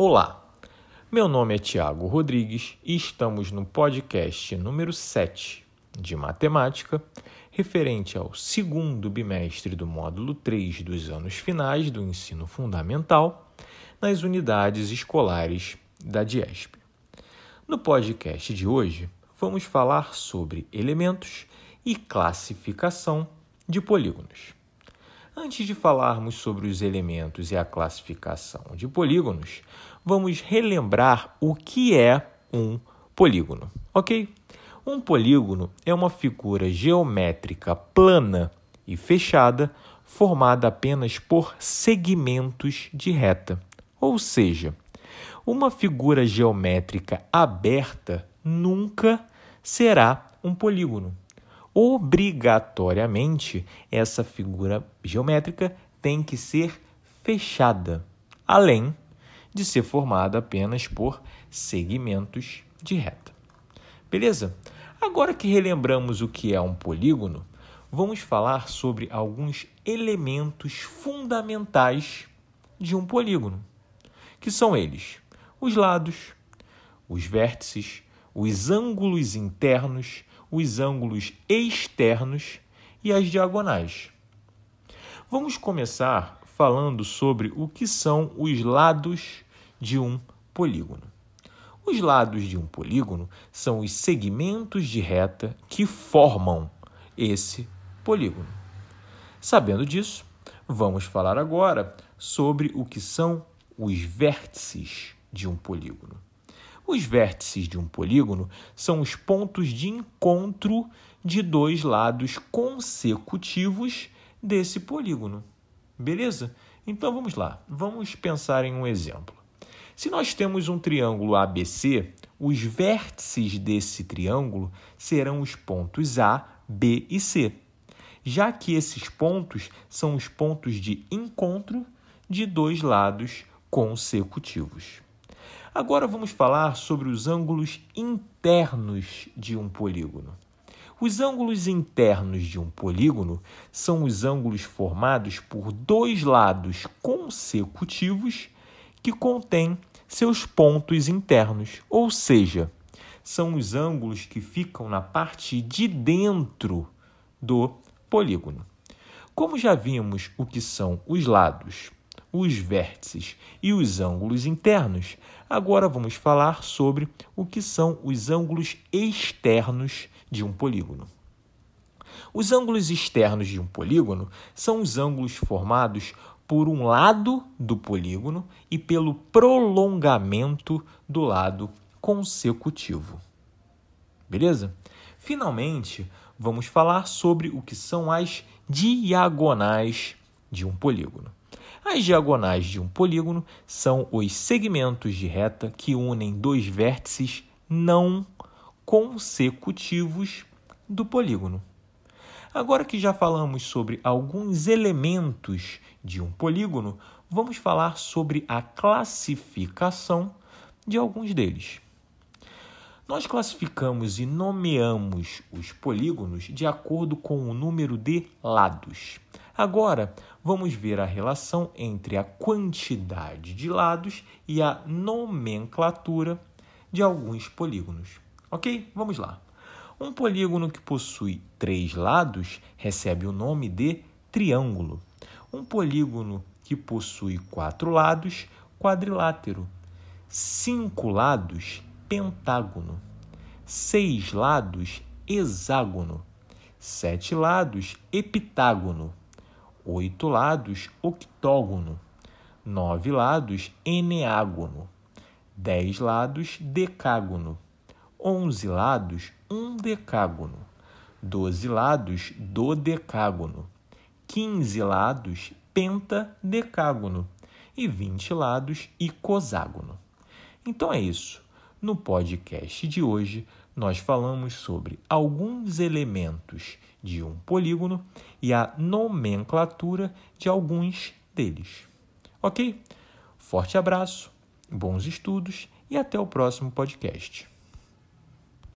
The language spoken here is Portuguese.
Olá, meu nome é Tiago Rodrigues e estamos no podcast número 7 de Matemática, referente ao segundo bimestre do módulo 3 dos anos finais do ensino fundamental, nas unidades escolares da DIESP. No podcast de hoje, vamos falar sobre elementos e classificação de polígonos. Antes de falarmos sobre os elementos e a classificação de polígonos, vamos relembrar o que é um polígono, ok? Um polígono é uma figura geométrica plana e fechada formada apenas por segmentos de reta, ou seja, uma figura geométrica aberta nunca será um polígono obrigatoriamente essa figura geométrica tem que ser fechada, além de ser formada apenas por segmentos de reta. Beleza? Agora que relembramos o que é um polígono, vamos falar sobre alguns elementos fundamentais de um polígono, que são eles: os lados, os vértices, os ângulos internos os ângulos externos e as diagonais. Vamos começar falando sobre o que são os lados de um polígono. Os lados de um polígono são os segmentos de reta que formam esse polígono. Sabendo disso, vamos falar agora sobre o que são os vértices de um polígono. Os vértices de um polígono são os pontos de encontro de dois lados consecutivos desse polígono. Beleza? Então vamos lá. Vamos pensar em um exemplo. Se nós temos um triângulo ABC, os vértices desse triângulo serão os pontos A, B e C, já que esses pontos são os pontos de encontro de dois lados consecutivos. Agora vamos falar sobre os ângulos internos de um polígono. Os ângulos internos de um polígono são os ângulos formados por dois lados consecutivos que contêm seus pontos internos, ou seja, são os ângulos que ficam na parte de dentro do polígono. Como já vimos o que são os lados, os vértices e os ângulos internos, agora vamos falar sobre o que são os ângulos externos de um polígono. Os ângulos externos de um polígono são os ângulos formados por um lado do polígono e pelo prolongamento do lado consecutivo. Beleza? Finalmente, vamos falar sobre o que são as diagonais de um polígono. As diagonais de um polígono são os segmentos de reta que unem dois vértices não consecutivos do polígono. Agora que já falamos sobre alguns elementos de um polígono, vamos falar sobre a classificação de alguns deles. Nós classificamos e nomeamos os polígonos de acordo com o número de lados. Agora, vamos ver a relação entre a quantidade de lados e a nomenclatura de alguns polígonos. Ok? Vamos lá. Um polígono que possui três lados recebe o nome de triângulo. Um polígono que possui quatro lados, quadrilátero. Cinco lados, pentágono. Seis lados, hexágono. Sete lados, heptágono oito lados, octógono, nove lados, eneágono, dez lados, decágono, onze lados, um decágono, doze lados, dodecágono, quinze lados, pentadecágono e vinte lados, icoságono. Então é isso. No podcast de hoje, nós falamos sobre alguns elementos de um polígono e a nomenclatura de alguns deles. Ok? Forte abraço, bons estudos e até o próximo podcast.